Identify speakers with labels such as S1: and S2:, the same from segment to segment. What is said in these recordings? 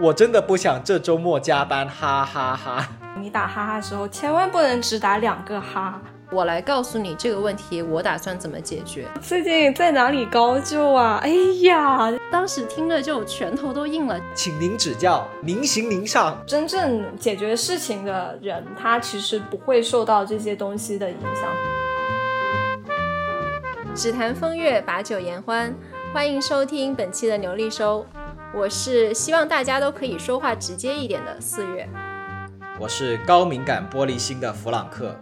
S1: 我真的不想这周末加班，哈哈哈。
S2: 你打哈哈的时候，千万不能只打两个哈。
S3: 我来告诉你这个问题，我打算怎么解决。
S2: 最近在哪里高就啊？哎呀，
S3: 当时听了就拳头都硬了。
S1: 请您指教，您行您上。
S2: 真正解决事情的人，他其实不会受到这些东西的影响。
S3: 只谈风月，把酒言欢，欢迎收听本期的牛力收。我是希望大家都可以说话直接一点的四月。
S1: 我是高敏感玻璃心的弗朗克。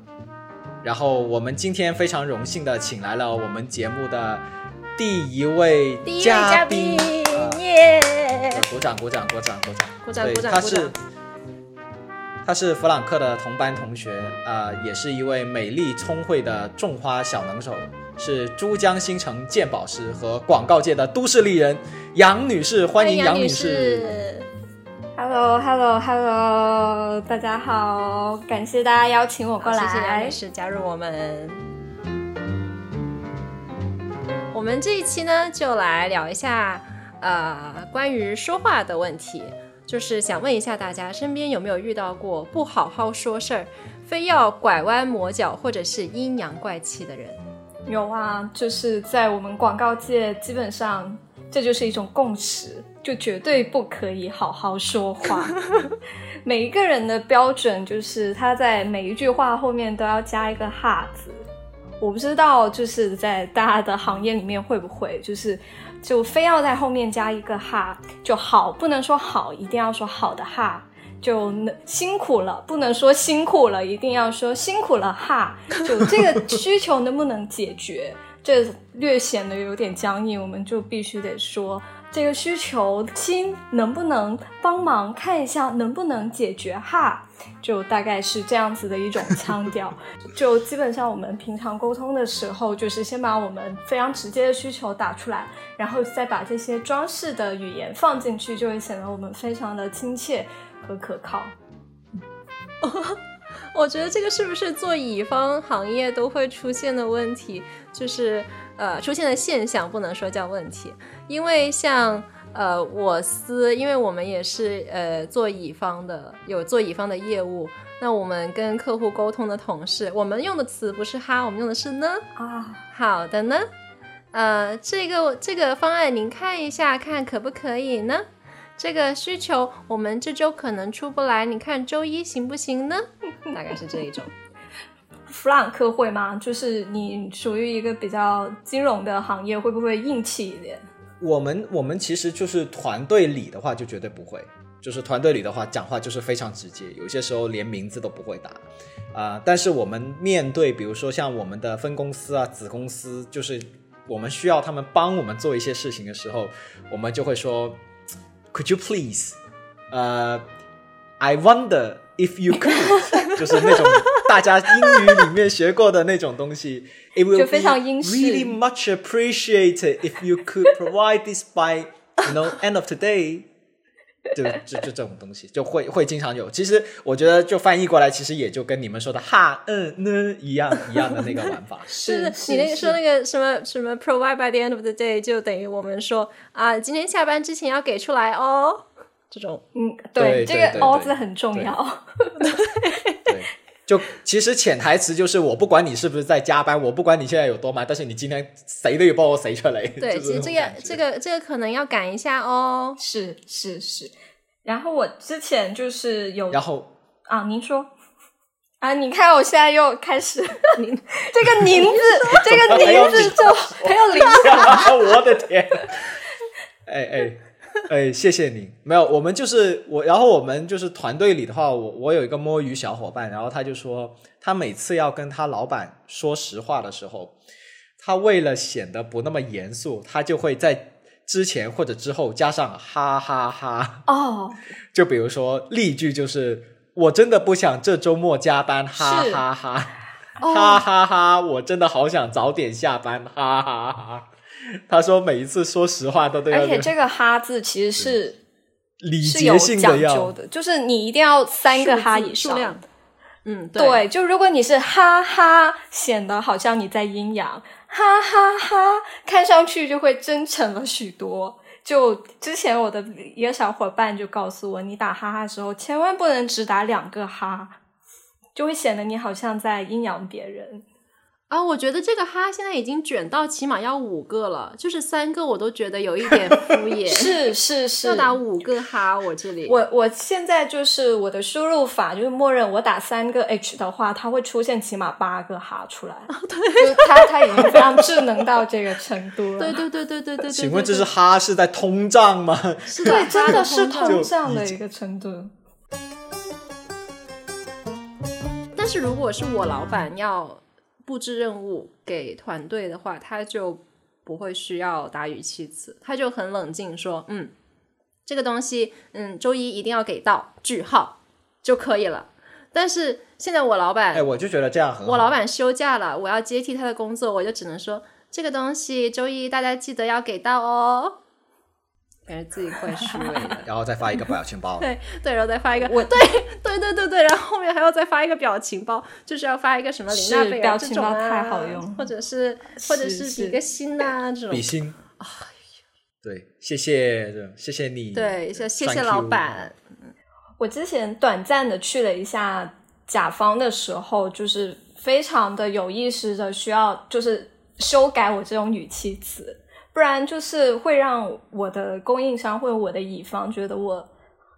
S1: 然后我们今天非常荣幸的请来了我们节目的第一位嘉宾，
S3: 耶！
S1: 鼓掌鼓掌鼓掌鼓掌
S3: 鼓掌鼓掌！
S1: 他是他是弗朗克的同班同学啊，也是一位美丽聪慧的种花小能手，是珠江新城鉴宝师和广告界的都市丽人杨女士，欢迎杨女士。
S2: Hello，Hello，Hello，大家好，感谢大家邀请我过来，
S3: 谢谢杨女士加入我们。我们这一期呢，就来聊一下呃关于说话的问题，就是想问一下大家，身边有没有遇到过不好好说事儿，非要拐弯抹角或者是阴阳怪气的人？
S2: 有啊，就是在我们广告界，基本上这就是一种共识。就绝对不可以好好说话。每一个人的标准就是他在每一句话后面都要加一个“哈”字。我不知道，就是在大家的行业里面会不会，就是就非要在后面加一个“哈”就好，不能说好，一定要说好的“哈”。就辛苦了，不能说辛苦了，一定要说辛苦了“哈”。就这个需求能不能解决？这略显得有点僵硬，我们就必须得说。这个需求，亲能不能帮忙看一下，能不能解决哈？就大概是这样子的一种腔调。就基本上我们平常沟通的时候，就是先把我们非常直接的需求打出来，然后再把这些装饰的语言放进去，就会显得我们非常的亲切和可靠。
S3: 我觉得这个是不是做乙方行业都会出现的问题？就是呃，出现的现象，不能说叫问题。因为像呃我司，因为我们也是呃做乙方的，有做乙方的业务，那我们跟客户沟通的同事，我们用的词不是哈，我们用的是呢
S2: 啊。
S3: 好的呢，呃，这个这个方案您看一下，看可不可以呢？这个需求我们这周可能出不来，你看周一行不行呢？大概是这一种。
S2: 弗朗克会吗？就是你属于一个比较金融的行业，会不会硬气一点？
S1: 我们我们其实就是团队里的话，就绝对不会。就是团队里的话，讲话就是非常直接，有些时候连名字都不会打啊。但是我们面对，比如说像我们的分公司啊、子公司，就是我们需要他们帮我们做一些事情的时候，我们就会说 ，Could you please？呃，I wonder if you could，就是那种大家英语里面学过的那种东西。It will be really much appreciated if you could provide this by, you know, end of today. 就就就这种东西就会会经常有。其实我觉得就翻译过来，其实也就跟你们说的哈嗯呢一样一样的那个玩法。
S2: 是
S3: 你那个说那个什么什么 provide by the end of the day，就等于我们说啊，今天下班之前要给出来哦。这种
S2: 嗯，对，这个 o 字很重要。
S1: 对。就其实潜台词就是，我不管你是不是在加班，我不管你现在有多忙，但是你今天谁都有帮我谁出来。
S3: 对，其实这个这个这个可能要赶一下哦。
S2: 是是是。然后我之前就是有，
S1: 然后
S2: 啊，您说啊，你看我现在又开始，您这个“您”字，这个“您”字就很有灵感。
S1: 我的天！哎哎。哎，谢谢你。没有，我们就是我，然后我们就是团队里的话，我我有一个摸鱼小伙伴，然后他就说，他每次要跟他老板说实话的时候，他为了显得不那么严肃，他就会在之前或者之后加上哈哈哈。
S2: 哦，
S1: 就比如说例句就是，我真的不想这周末加班，哈哈哈，哈哈哈，我真的好想早点下班，哈哈哈。他说：“每一次说实话都对，
S2: 而且这个‘哈’字其实是
S1: 礼节性
S2: 讲究的，就是你一定要三个哈以
S3: 上。嗯，
S2: 对，就如果你是哈哈，显得好像你在阴阳，哈哈哈，看上去就会真诚了许多。就之前我的一个小伙伴就告诉我，你打哈哈的时候千万不能只打两个哈，就会显得你好像在阴阳别人。
S3: 啊，我觉得这个哈现在已经卷到起码要五个了，就是三个我都觉得有一点敷衍。
S2: 是是是，
S3: 要打五个哈，我这里。
S2: 我我现在就是我的输入法就是默认我打三个 h 的话，它会出现起码八个哈出来。
S3: 对，
S2: 就它它已经非常智能到这个程度了。
S3: 对对对对对对。
S1: 请问这是哈是在通胀吗？
S3: 是
S2: 对，真的是
S3: 通
S2: 通胀的一个程度。
S3: 但是如果是我老板要。布置任务给团队的话，他就不会需要打语气词，他就很冷静说：“嗯，这个东西，嗯，周一一定要给到句号就可以了。”但是现在我老板，
S1: 哎，我就觉得这样很好。
S3: 我老板休假了，我要接替他的工作，我就只能说这个东西周一大家记得要给到哦。感觉自己怪虚伪的，
S1: 然后再发一个表情包。
S3: 对对，然后再发一个，我对对对对对，然后后面还要再发一个表情包，就是要发一个什么林娜贝
S2: 尔这种啊，
S3: 或者是 或者是比个心呐这种。
S1: 比心。哎呀，对，谢谢，谢谢你。
S3: 对，谢谢老板。
S2: 我之前短暂的去了一下甲方的时候，就是非常的有意识的需要，就是修改我这种语气词。不然就是会让我的供应商或者我的乙方觉得我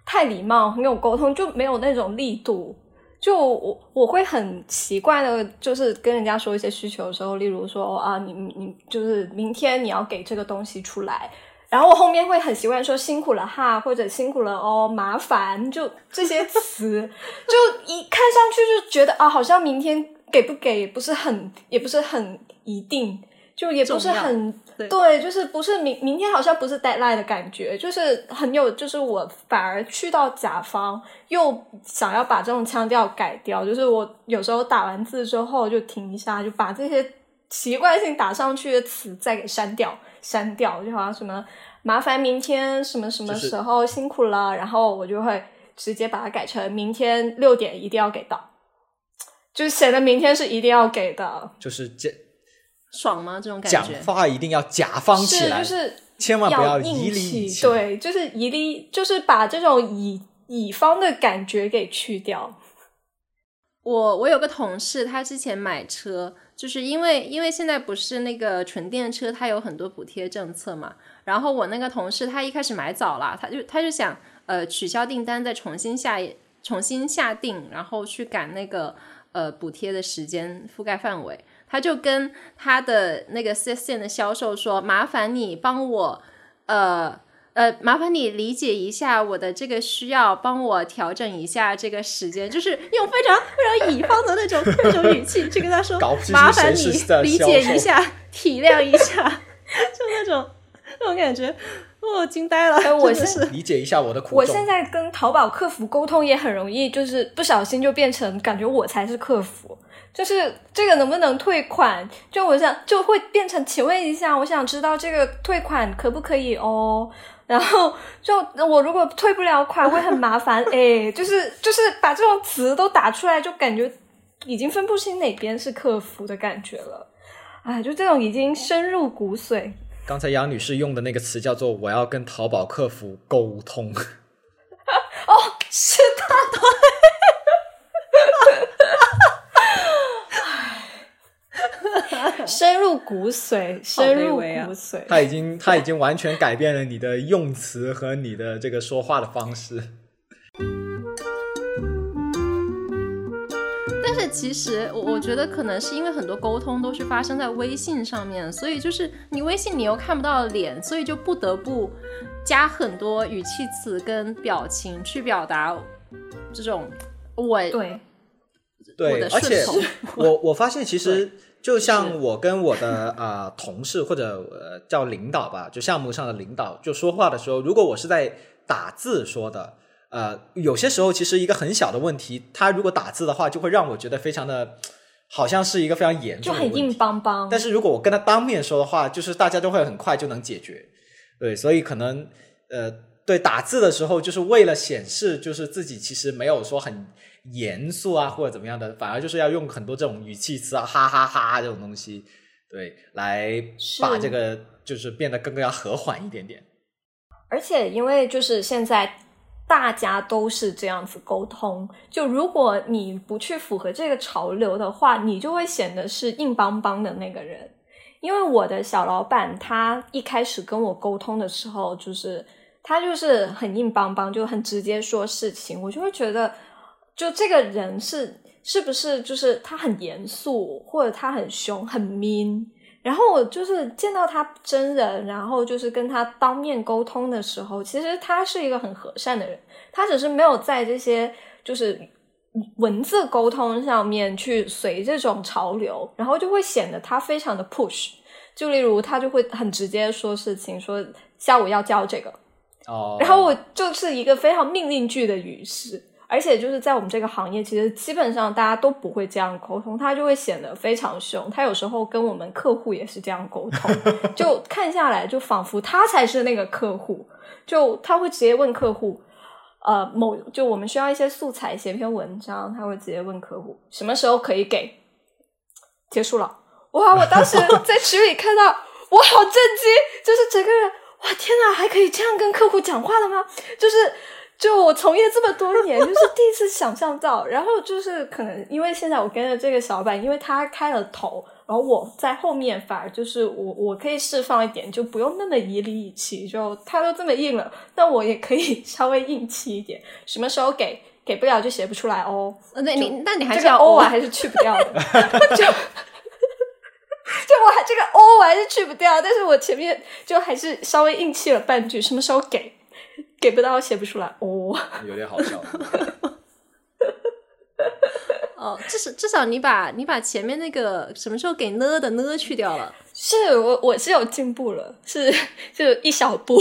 S2: 太礼貌，没有沟通，就没有那种力度。就我我会很奇怪的，就是跟人家说一些需求的时候，例如说啊，你你就是明天你要给这个东西出来，然后我后面会很习惯说辛苦了哈，或者辛苦了哦，麻烦，就这些词，就一看上去就觉得啊，好像明天给不给不是很，也不是很一定。就也不是很对，就是不是明明天好像不是 deadline 的感觉，就是很有，就是我反而去到甲方又想要把这种腔调改掉，就是我有时候打完字之后就停一下，就把这些习惯性打上去的词再给删掉，删掉，就好像什么麻烦明天什么什么时候辛苦了，然后我就会直接把它改成明天六点一定要给到，就显得明天是一定要给的，
S1: 就是这。
S3: 爽吗？这种感觉？
S1: 讲话一定要甲方起来，
S2: 就是
S1: 千万不
S2: 要
S1: 以理
S2: 以对，就是以理，就是把这种乙乙方的感觉给去掉。
S3: 我我有个同事，他之前买车，就是因为因为现在不是那个纯电车，它有很多补贴政策嘛。然后我那个同事，他一开始买早了，他就他就想呃取消订单，再重新下重新下定，然后去赶那个呃补贴的时间覆盖范围。他就跟他的那个四 S 店的销售说：“麻烦你帮我，呃呃，麻烦你理解一下我的这个需要，帮我调整一下这个时间，就是用非常非常乙方的那种那种语气去跟他说，麻烦你理解一下，体谅一下，就那种那种感觉，我惊呆了。哎，
S2: 我是
S1: 理解一下我的苦。
S2: 我现在跟淘宝客服沟通也很容易，就是不小心就变成感觉我才是客服。”就是这个能不能退款？就我想就会变成，请问一下，我想知道这个退款可不可以哦？然后就我如果退不了款，会很麻烦。哎，就是就是把这种词都打出来，就感觉已经分不清哪边是客服的感觉了。哎，就这种已经深入骨髓。
S1: 刚才杨女士用的那个词叫做“我要跟淘宝客服沟通”。
S2: 哦，是他对。深入骨髓，深入骨髓。
S1: 他已经，他已经完全改变了你的用词和你的这个说话的方式。
S3: 但是其实，我我觉得可能是因为很多沟通都是发生在微信上面，所以就是你微信你又看不到脸，所以就不得不加很多语气词跟表情去表达这种我
S2: 对
S1: 对，而且我我发现其实。就像我跟我的啊同事或者呃叫领导吧，就项目上的领导，就说话的时候，如果我是在打字说的，呃，有些时候其实一个很小的问题，他如果打字的话，就会让我觉得非常的，好像是一个非常严重，
S2: 就很硬邦邦。
S1: 但是如果我跟他当面说的话，就是大家都会很快就能解决。对，所以可能呃，对打字的时候，就是为了显示，就是自己其实没有说很。严肃啊，或者怎么样的，反而就是要用很多这种语气词啊，哈哈哈这种东西，对，来把这个就是变得更更要和缓一点点。
S2: 而且因为就是现在大家都是这样子沟通，就如果你不去符合这个潮流的话，你就会显得是硬邦邦的那个人。因为我的小老板他一开始跟我沟通的时候，就是他就是很硬邦邦，就很直接说事情，我就会觉得，就这个人是是不是就是他很严肃，或者他很凶很 mean。然后我就是见到他真人，然后就是跟他当面沟通的时候，其实他是一个很和善的人，他只是没有在这些就是文字沟通上面去随这种潮流，然后就会显得他非常的 push。就例如他就会很直接说事情，说下午要交这个，
S1: 哦，
S2: 然后我就是一个非常命令句的语式。而且就是在我们这个行业，其实基本上大家都不会这样沟通，他就会显得非常凶。他有时候跟我们客户也是这样沟通，就看下来就仿佛他才是那个客户，就他会直接问客户，呃，某就我们需要一些素材写篇文章，他会直接问客户什么时候可以给，结束了。哇！我当时 在群里看到，我好震惊，就是整个人，哇天呐，还可以这样跟客户讲话的吗？就是。就我从业这么多年，就是第一次想象到。然后就是可能因为现在我跟着这个小板，因为他开了头，然后我在后面反而就是我我可以释放一点，就不用那么以理以气。就他都这么硬了，那我也可以稍微硬气一点。什么时候给给不了就写不出来哦。
S3: 那你那你还
S2: 是要
S3: 欧
S2: 啊，还是去不掉的。就就我还这个欧我还是去不掉，但是我前面就还是稍微硬气了半句。什么时候给？给不到，写不出来哦，
S1: 有点好笑。
S3: 哦，至少至少你把你把前面那个什么时候给呢的呢去掉了，
S2: 是我我是有进步了，是 就一小步。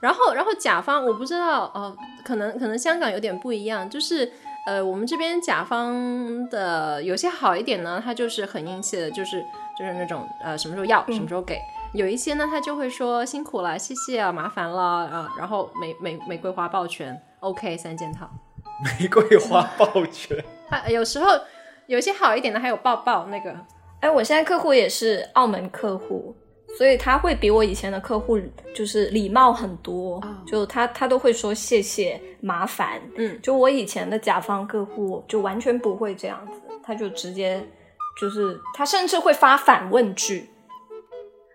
S3: 然后然后甲方我不知道哦，可能可能香港有点不一样，就是呃我们这边甲方的有些好一点呢，他就是很硬气的，就是。就是那种呃，什么时候要，什么时候给。有一些呢，他就会说辛苦了，谢谢啊，麻烦了啊。然后玫玫玫瑰花抱拳，OK，三件套。
S1: 玫瑰花抱拳。
S3: 他有时候有些好一点的，还有抱抱那个。
S2: 哎，我现在客户也是澳门客户，所以他会比我以前的客户就是礼貌很多，就他他都会说谢谢，麻烦。
S3: 嗯，
S2: 就我以前的甲方客户就完全不会这样子，他就直接。就是他甚至会发反问句，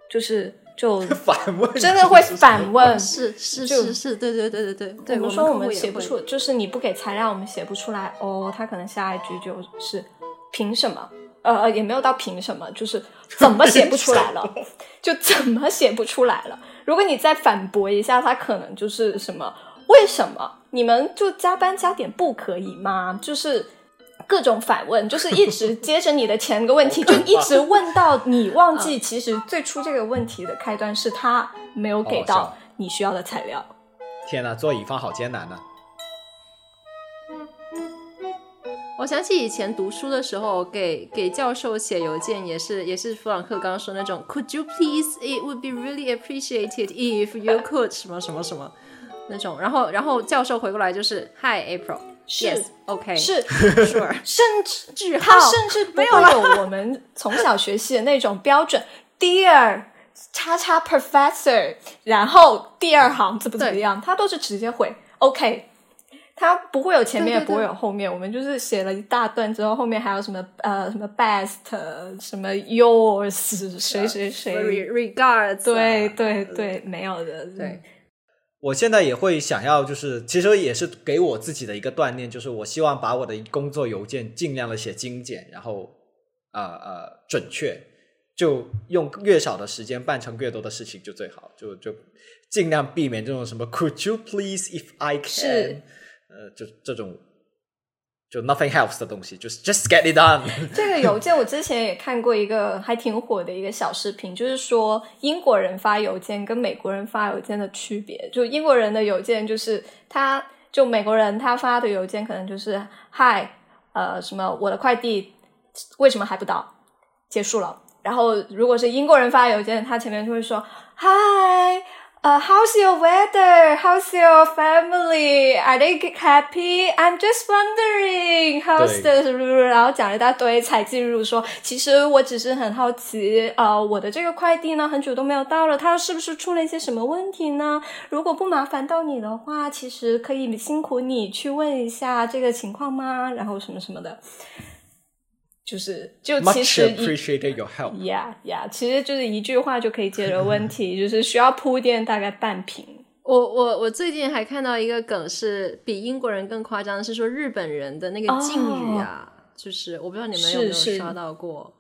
S2: 就是就
S1: 反问，
S2: 真的会反问，
S3: 是是是是，对对对对对。
S2: 我们说我们写不出，就是你不给材料，我们写不出来。哦，他可能下一句就是凭什么？呃，也没有到凭什么，就是怎么写不出来了？就怎么写不出来了？如果你再反驳一下，他可能就是什么？为什么你们就加班加点不可以吗？就是。各种反问，就是 一直接着你的前个问题，就一直问到你忘记，其实最初这个问题的开端是他没有给到你需要的材料。
S1: 天哪，做乙方好艰难呐！
S3: 我想起以前读书的时候，给给教授写邮件也是也是弗朗克刚刚说那种，Could you please? It would be really appreciated if you could 什么什么什么那种，然后然后教授回过来就是 Hi April。
S2: 是
S3: OK，
S2: 是
S3: Sure，
S2: 甚至他甚至不会有我们从小学习的那种标准，Dear 叉叉 Professor，然后第二行怎么怎么样，他都是直接回 OK，他不会有前面也不会有后面，我们就是写了一大段之后，后面还有什么呃什么 Best，什么 Yours，谁谁谁
S3: ，Regards，
S2: 对对对，没有的，对。
S1: 我现在也会想要，就是其实也是给我自己的一个锻炼，就是我希望把我的工作邮件尽量的写精简，然后呃呃准确，就用越少的时间办成越多的事情就最好，就就尽量避免这种什么 Could you please if I can，呃，就这种。就 nothing helps 的东西，就是 just get it done。
S2: 这个邮件我之前也看过一个还挺火的一个小视频，就是说英国人发邮件跟美国人发邮件的区别。就英国人的邮件就是他，就美国人他发的邮件可能就是 Hi，呃，什么我的快递为什么还不到？结束了。然后如果是英国人发邮件，他前面就会说 Hi。呃、h o w s your weather? How's your family? Are they happy? I'm just wondering how's the 然后讲了一大堆，才进入说，其实我只是很好奇，呃，我的这个快递呢，很久都没有到了，它是不是出了一些什么问题呢？如果不麻烦到你的话，其实可以辛苦你去问一下这个情况吗？然后什么什么的。就是就其实
S1: appreciate your
S2: help，yeah yeah，其实就是一句话就可以解决问题，就是需要铺垫大概半瓶。
S3: 我我我最近还看到一个梗，是比英国人更夸张，是说日本人的那个敬语啊，就是我不知道你们有没有刷到过，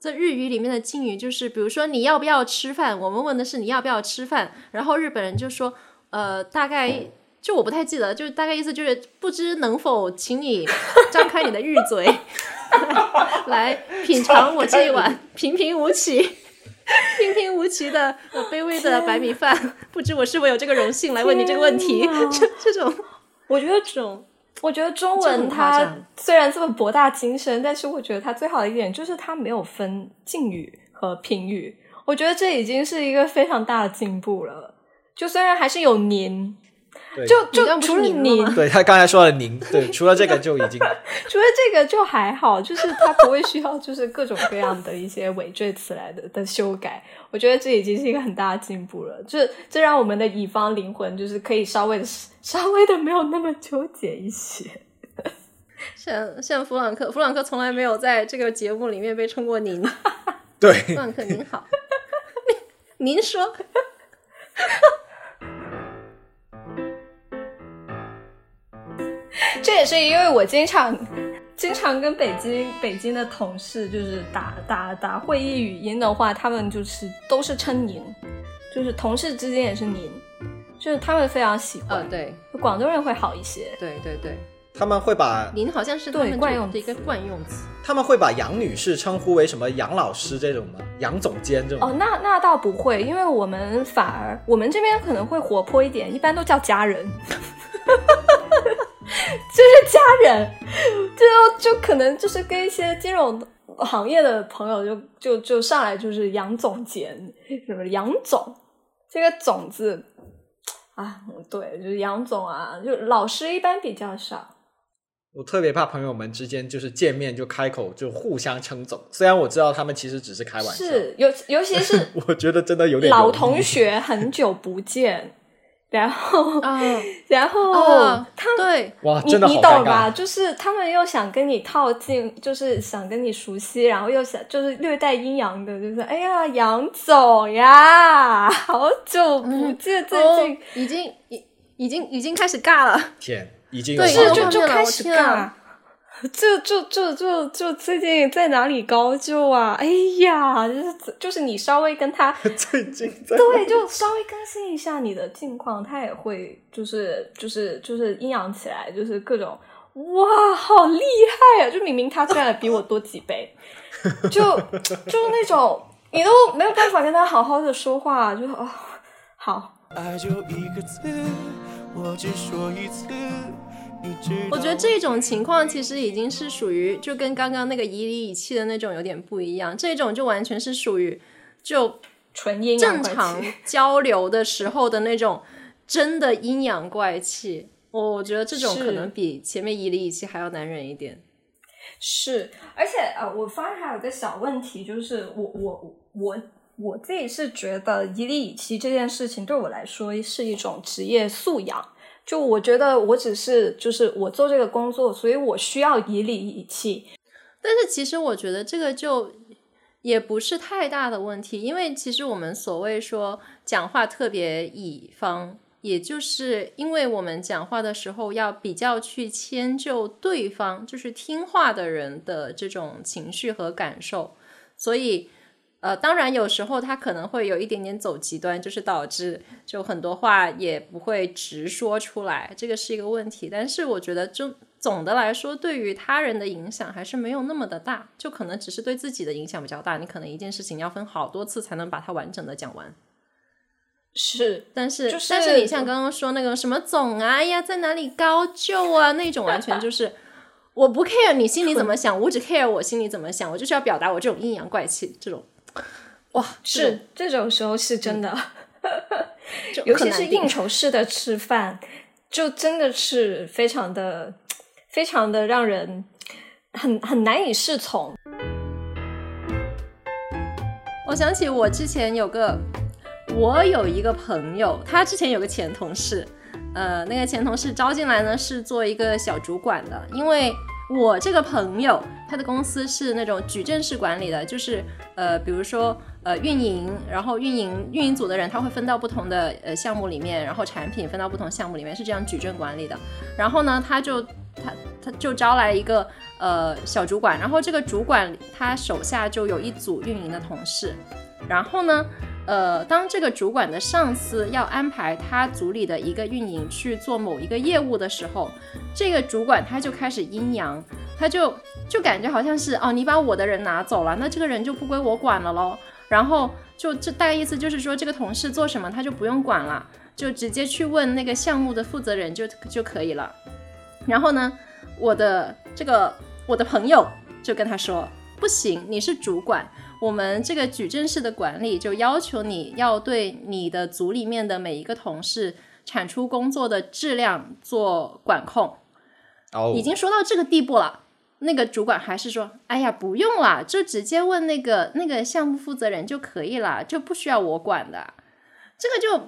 S3: 在日语里面的敬语就是，比如说你要不要吃饭，我们问的是你要不要吃饭，然后日本人就说，呃，大概就我不太记得，就是大概意思就是不知能否请你张开你的日嘴。来品尝我这一碗平平无奇、平平无奇的卑微的白米饭。不知我是否有这个荣幸来问你这个问题？这这种，
S2: 我觉得这种，我觉得中文它虽然这么博大精深，但是我觉得它最好的一点就是它没有分敬语和平语。我觉得这已经是一个非常大的进步了。就虽然还是有您。就就除了您，
S1: 对他刚才说了您，对，除了这个就已经，
S2: 除了这个就还好，就是他不会需要就是各种各样的一些尾缀词来的的修改，我觉得这已经是一个很大的进步了，这这让我们的乙方灵魂就是可以稍微的 稍微的没有那么纠结一些。
S3: 像像弗朗克，弗朗克从来没有在这个节目里面被称过您，
S1: 对，
S3: 弗朗克您好，您说。
S2: 这也是因为我经常经常跟北京北京的同事就是打打打会议语音的话，他们就是都是称您，就是同事之间也是您，就是他们非常喜欢。
S3: 对，
S2: 广东人会好一些。
S3: 对对对，
S1: 他们会把
S3: 您好像是对
S2: 惯用
S3: 的一个惯用词。
S1: 他们会把杨女士称呼为什么杨老师这种吗？杨总监这种？
S2: 哦，那那倒不会，因为我们反而我们这边可能会活泼一点，一般都叫家人。就是家人，就就可能就是跟一些金融行业的朋友，就就就上来就是杨总监，什么杨总，这个“总”字啊，对，就是杨总啊，就老师一般比较少。
S1: 我特别怕朋友们之间就是见面就开口就互相称总，虽然我知道他们其实只是开玩笑，
S2: 是尤尤其是
S1: 我觉得真的有点
S2: 老同学，很久不见。然后，然后 他
S3: 对
S1: 哇，
S2: 你你懂吧？就是他们又想跟你套近，就是想跟你熟悉，然后又想就是略带阴阳的，就是哎呀，杨总呀，好久不见，最近
S3: 已经已已经已经开始尬了，
S1: 天，已经
S3: 对，
S2: 就就开始尬。就就就就就最近在哪里高就啊？哎呀，就是就是你稍微跟他
S1: 最近
S2: 对，就稍微更新一下你的近况，他也会就是就是就是阴阳起来，就是各种哇，好厉害啊！就明明他赚的比我多几倍，就就是那种你都没有办法跟他好好的说话，就哦好。爱就一个字，
S3: 我只说一次。我觉得这种情况其实已经是属于就跟刚刚那个以理以气的那种有点不一样，这种就完全是属于就
S2: 纯阴
S3: 正常交流的时候的那种真的阴阳怪气。我我觉得这种可能比前面以理以气还要难忍一点。
S2: 是，而且呃，我发现还有个小问题，就是我我我我自己是觉得以理以气这件事情对我来说是一种职业素养。就我觉得，我只是就是我做这个工作，所以我需要以理以气。
S3: 但是其实我觉得这个就也不是太大的问题，因为其实我们所谓说讲话特别乙方，也就是因为我们讲话的时候要比较去迁就对方，就是听话的人的这种情绪和感受，所以。呃，当然有时候他可能会有一点点走极端，就是导致就很多话也不会直说出来，这个是一个问题。但是我觉得，就总的来说，对于他人的影响还是没有那么的大，就可能只是对自己的影响比较大。你可能一件事情要分好多次才能把它完整的讲完。
S2: 是，
S3: 但是
S2: 就是，
S3: 但是你像刚刚说那个什么总啊呀，在哪里高就啊那种，完全就是我不 care 你心里怎么想，我只 care 我心里怎么想，我就是要表达我这种阴阳怪气这种。哇，
S2: 是这种时候是真的，
S3: 就。
S2: 尤其是应酬式的吃饭，就真的是非常的、非常的让人很很难以适从。
S3: 我想起我之前有个，我有一个朋友，他之前有个前同事，呃，那个前同事招进来呢是做一个小主管的，因为我这个朋友他的公司是那种矩阵式管理的，就是呃，比如说呃运营，然后运营运营组的人他会分到不同的呃项目里面，然后产品分到不同项目里面，是这样矩阵管理的。然后呢，他就他他就招来一个呃小主管，然后这个主管他手下就有一组运营的同事，然后呢，呃，当这个主管的上司要安排他组里的一个运营去做某一个业务的时候，这个主管他就开始阴阳，他就就感觉好像是哦，你把我的人拿走了，那这个人就不归我管了喽。然后就这大概意思就是说，这个同事做什么他就不用管了，就直接去问那个项目的负责人就就可以了。然后呢，我的这个我的朋友就跟他说，不行，你是主管，我们这个矩阵式的管理就要求你要对你的组里面的每一个同事产出工作的质量做管控。
S1: 哦，
S3: 已经说到这个地步了，那个主管还是说：“哎呀，不用啦，就直接问那个那个项目负责人就可以了，就不需要我管的。”这个就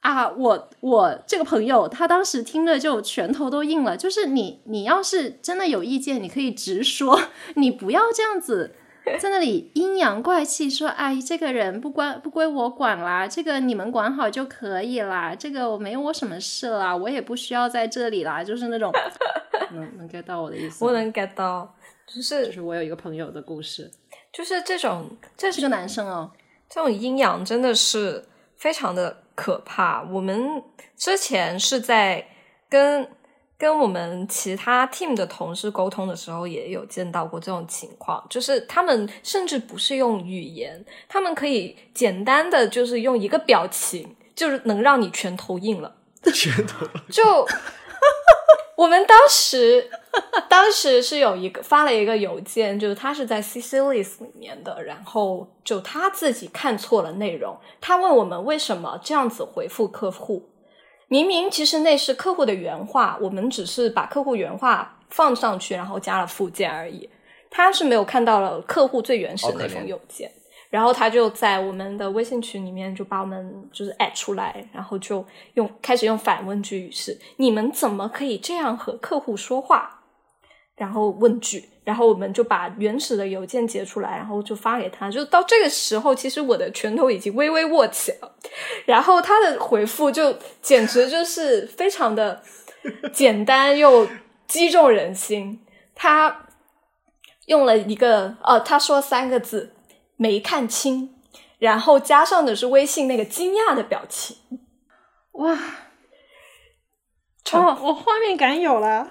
S3: 啊，我我这个朋友他当时听了就拳头都硬了，就是你你要是真的有意见，你可以直说，你不要这样子。在那里阴阳怪气说：“哎，这个人不关不归我管啦，这个你们管好就可以啦，这个我没我什么事啦，我也不需要在这里啦。”就是那种，能能 get 到我的意思吗？
S2: 我能 get 到，就是
S3: 就是我有一个朋友的故事，
S2: 就是这种这
S3: 是个男生哦，
S2: 这种阴阳真的是非常的可怕。我们之前是在跟跟我们其他 team 的同事沟通的时候，也有见到过这种情况，就是他们甚至不是用语言，他们可以简单的就是用一个表情，就是能让你全头硬了。
S1: 拳头
S2: 就 我们当时当时是有一个发了一个邮件，就是他是在 CC list 里面的，然后就他自己看错了内容，他问我们为什么这样子回复客户，明明其实那是客户的原话，我们只是把客户原话放上去，然后加了附件而已，他是没有看到了客户最原始的那封邮件。然后他就在我们的微信群里面就把我们就是 at 出来，然后就用开始用反问句语式，你们怎么可以这样和客户说话？然后问句，然后我们就把原始的邮件截出来，然后就发给他。就到这个时候，其实我的拳头已经微微握起了，然后他的回复就简直就是非常的简单又击中人心。他用了一个呃，他说三个字。没看清，然后加上的是微信那个惊讶的表情，
S3: 哇！哦，我画面感有了，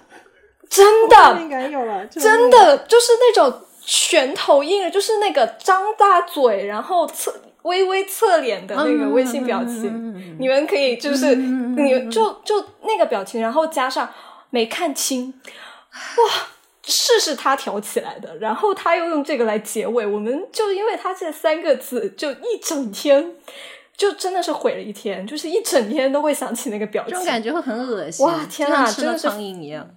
S2: 真
S3: 画面感有了，
S2: 真的就是那种拳头硬，就是那个张大嘴，然后侧微微侧脸的那个微信表情，你们可以就是你就就那个表情，然后加上没看清，哇！是是他挑起来的，然后他又用这个来结尾，我们就因为他这三个字，就一整天，就真的是毁了一天，就是一整天都会想起那个表情，
S3: 这种感觉会很恶心。
S2: 哇，天哪，真的
S3: 是苍蝇一样，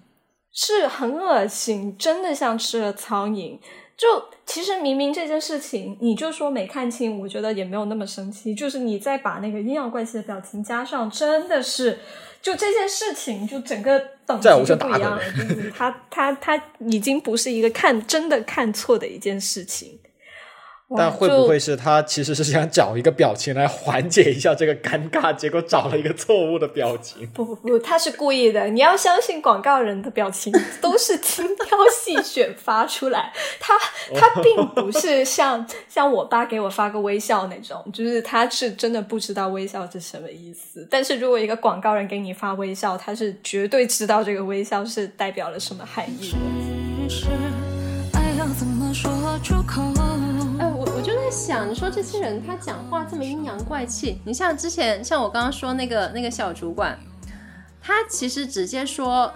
S2: 是很恶心，真的像吃了苍蝇。就其实明明这件事情，你就说没看清，我觉得也没有那么生气，就是你再把那个阴阳怪气的表情加上，真的是。就这件事情，就整个等级就不一样了。就是他他他已经不是一个看真的看错的一件事情。
S1: 但会不会是他其实是想找一个表情来缓解一下这个尴尬，结果找了一个错误的表情？
S2: 不不不，他是故意的。你要相信广告人的表情都是精挑细选发出来，他他并不是像像我爸给我发个微笑那种，就是他是真的不知道微笑是什么意思。但是如果一个广告人给你发微笑，他是绝对知道这个微笑是代表了什么含义的。爱要怎么说出口？
S3: 在想，你说这些人他讲话这么阴阳怪气，你像之前像我刚刚说那个那个小主管，他其实直接说，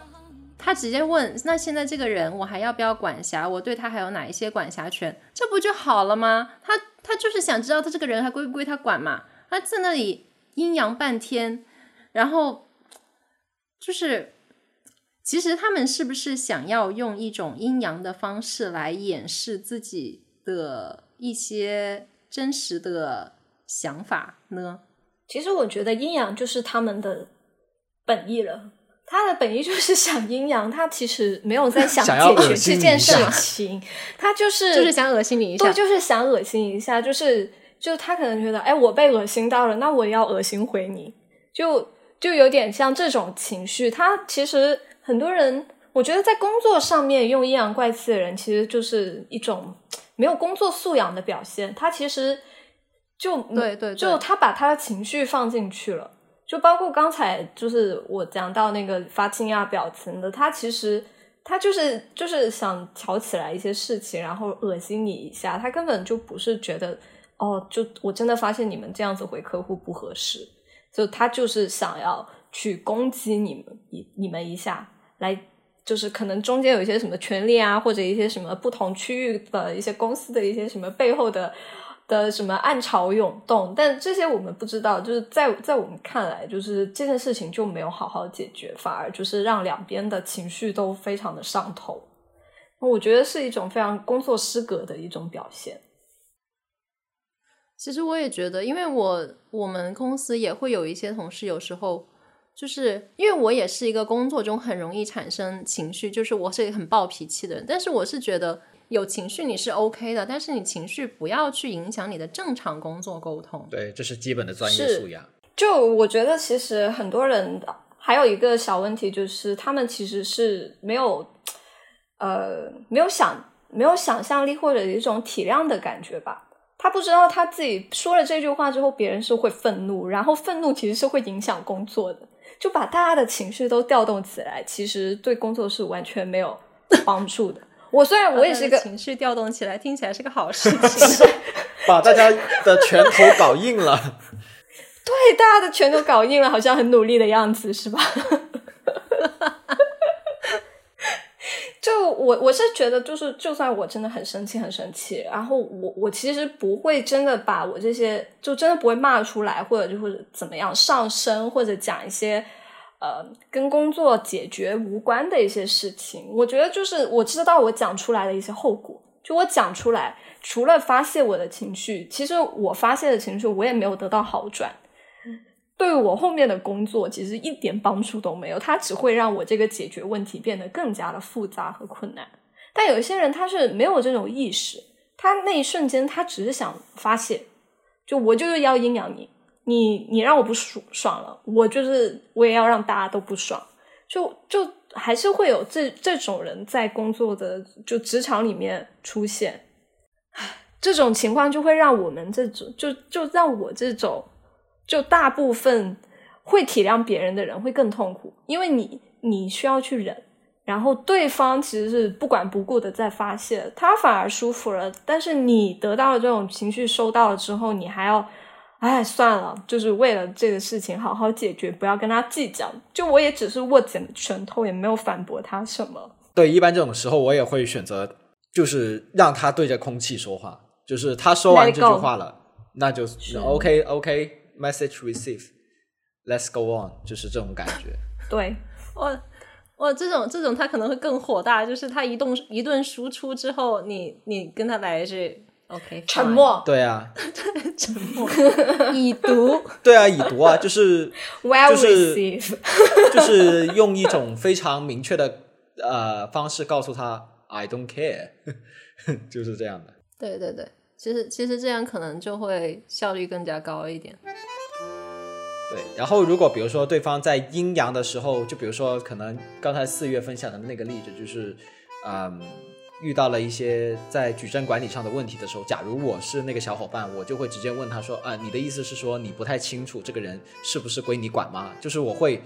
S3: 他直接问，那现在这个人我还要不要管辖？我对他还有哪一些管辖权？这不就好了吗？他他就是想知道他这个人还归不归他管嘛？他在那里阴阳半天，然后就是其实他们是不是想要用一种阴阳的方式来掩饰自己的一些真实的想法呢？
S2: 其实我觉得阴阳就是他们的本意了。他的本意就是想阴阳，他其实没有在想解决这件事情，他就是
S3: 就是想恶心你一下，
S2: 对，就是想恶心一下，就是就他可能觉得，哎，我被恶心到了，那我要恶心回你，就就有点像这种情绪。他其实很多人，我觉得在工作上面用阴阳怪气的人，其实就是一种没有工作素养的表现。他其实就
S3: 对对，
S2: 就他把他的情绪放进去了。就包括刚才就是我讲到那个发惊讶表情的，他其实他就是就是想挑起来一些事情，然后恶心你一下，他根本就不是觉得哦，就我真的发现你们这样子回客户不合适，就他就是想要去攻击你们一你们一下，来就是可能中间有一些什么权利啊，或者一些什么不同区域的一些公司的一些什么背后的。的什么暗潮涌动，但这些我们不知道。就是在在我们看来，就是这件事情就没有好好解决，反而就是让两边的情绪都非常的上头。我觉得是一种非常工作失格的一种表现。
S3: 其实我也觉得，因为我我们公司也会有一些同事，有时候就是因为我也是一个工作中很容易产生情绪，就是我是一个很暴脾气的人，但是我是觉得。有情绪你是 OK 的，但是你情绪不要去影响你的正常工作沟通。
S1: 对，这是基本的专业素养。
S2: 就我觉得，其实很多人还有一个小问题，就是他们其实是没有，呃，没有想没有想象力或者一种体谅的感觉吧。他不知道他自己说了这句话之后，别人是会愤怒，然后愤怒其实是会影响工作的，就把大家的情绪都调动起来，其实对工作是完全没有帮助的。我虽然我也是一个
S3: 情绪调动起来，听起来是个好事 情，
S1: 把大家的拳头搞硬了。
S2: 对，大家的拳头搞硬了，好像很努力的样子，是吧？就我我是觉得，就是就算我真的很生气，很生气，然后我我其实不会真的把我这些，就真的不会骂出来，或者就是怎么样上升，或者讲一些。呃，跟工作解决无关的一些事情，我觉得就是我知道我讲出来的一些后果。就我讲出来，除了发泄我的情绪，其实我发泄的情绪我也没有得到好转，对我后面的工作其实一点帮助都没有。它只会让我这个解决问题变得更加的复杂和困难。但有一些人他是没有这种意识，他那一瞬间他只是想发泄，就我就是要阴阳你。你你让我不爽爽了，我就是我也要让大家都不爽，就就还是会有这这种人在工作的就职场里面出现，这种情况就会让我们这种就就让我这种就大部分会体谅别人的人会更痛苦，因为你你需要去忍，然后对方其实是不管不顾的在发泄，他反而舒服了，但是你得到了这种情绪收到了之后，你还要。哎，算了，就是为了这个事情好好解决，不要跟他计较。就我也只是握紧了拳头，也没有反驳他什么。
S1: 对，一般这种时候我也会选择，就是让他对着空气说话。就是他说完这句话了，那就 OK OK，message received，let's go on，就是这种感觉。
S2: 对，
S3: 我我这种这种他可能会更火大，就是他一动一顿输出之后，你你跟他来一句。OK，
S2: 沉默。
S1: 对啊，
S3: 沉默。已读。
S1: 对啊，已读啊，就是
S2: well
S1: receive，就是用一种非常明确的呃方式告诉他 I don't care，就是这样的。
S3: 对对对，其实其实这样可能就会效率更加高一点。
S1: 对，然后如果比如说对方在阴阳的时候，就比如说可能刚才四月分享的那个例子，就是嗯。遇到了一些在矩阵管理上的问题的时候，假如我是那个小伙伴，我就会直接问他说：“啊，你的意思是说你不太清楚这个人是不是归你管吗？”就是我会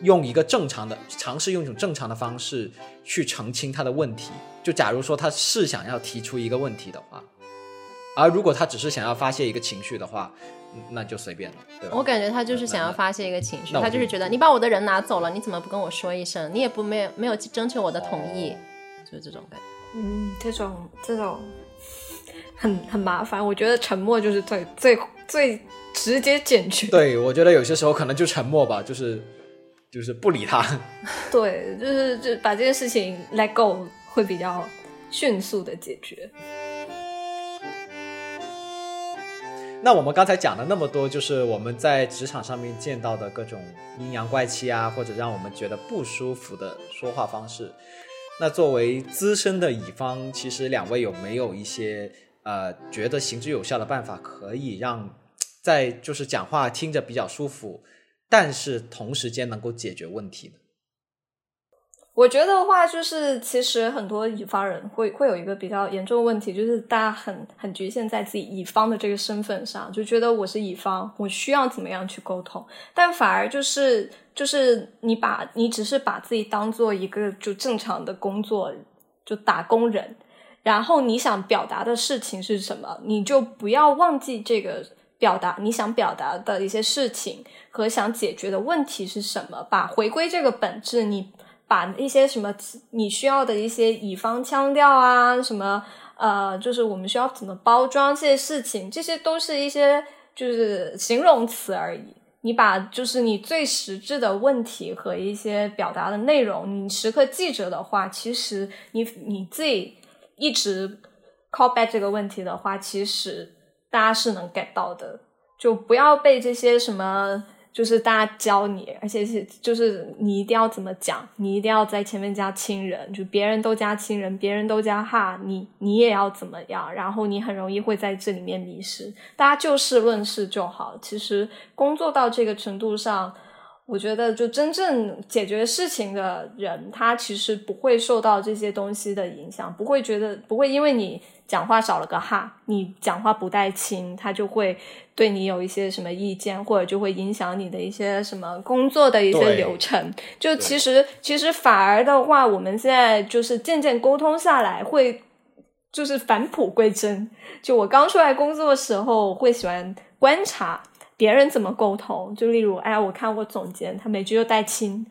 S1: 用一个正常的尝试，用一种正常的方式去澄清他的问题。就假如说他是想要提出一个问题的话，而如果他只是想要发泄一个情绪的话，那就随便了，对吧？
S3: 我感觉他就是想要发泄一个情绪，他就是觉得你把我的人拿走了，你怎么不跟我说一声？你也不没有没有征求我的同意。就是这种感觉，
S2: 嗯，这种这种很很麻烦。我觉得沉默就是最最最直接解决。
S1: 对，我觉得有些时候可能就沉默吧，就是就是不理他。
S2: 对，就是就把这件事情 let go 会比较迅速的解决。
S1: 那我们刚才讲了那么多，就是我们在职场上面见到的各种阴阳怪气啊，或者让我们觉得不舒服的说话方式。那作为资深的乙方，其实两位有没有一些呃觉得行之有效的办法，可以让在就是讲话听着比较舒服，但是同时间能够解决问题呢？
S2: 我觉得的话就是，其实很多乙方人会会有一个比较严重的问题，就是大家很很局限在自己乙方的这个身份上，就觉得我是乙方，我需要怎么样去沟通，但反而就是就是你把你只是把自己当做一个就正常的工作就打工人，然后你想表达的事情是什么，你就不要忘记这个表达你想表达的一些事情和想解决的问题是什么，把回归这个本质你。把一些什么你需要的一些乙方腔调啊，什么呃，就是我们需要怎么包装这些事情，这些都是一些就是形容词而已。你把就是你最实质的问题和一些表达的内容，你时刻记着的话，其实你你自己一直 call back 这个问题的话，其实大家是能 get 到的。就不要被这些什么。就是大家教你，而且是就是你一定要怎么讲，你一定要在前面加亲人，就别人都加亲人，别人都加哈，你你也要怎么样？然后你很容易会在这里面迷失。大家就事论事就好。其实工作到这个程度上，我觉得就真正解决事情的人，他其实不会受到这些东西的影响，不会觉得不会因为你。讲话少了个哈，你讲话不带亲，他就会对你有一些什么意见，或者就会影响你的一些什么工作的一些流程。就其实其实反而的话，我们现在就是渐渐沟通下来，会就是返璞归真。就我刚出来工作的时候，会喜欢观察别人怎么沟通。就例如，哎，我看我总监，他每句都带亲，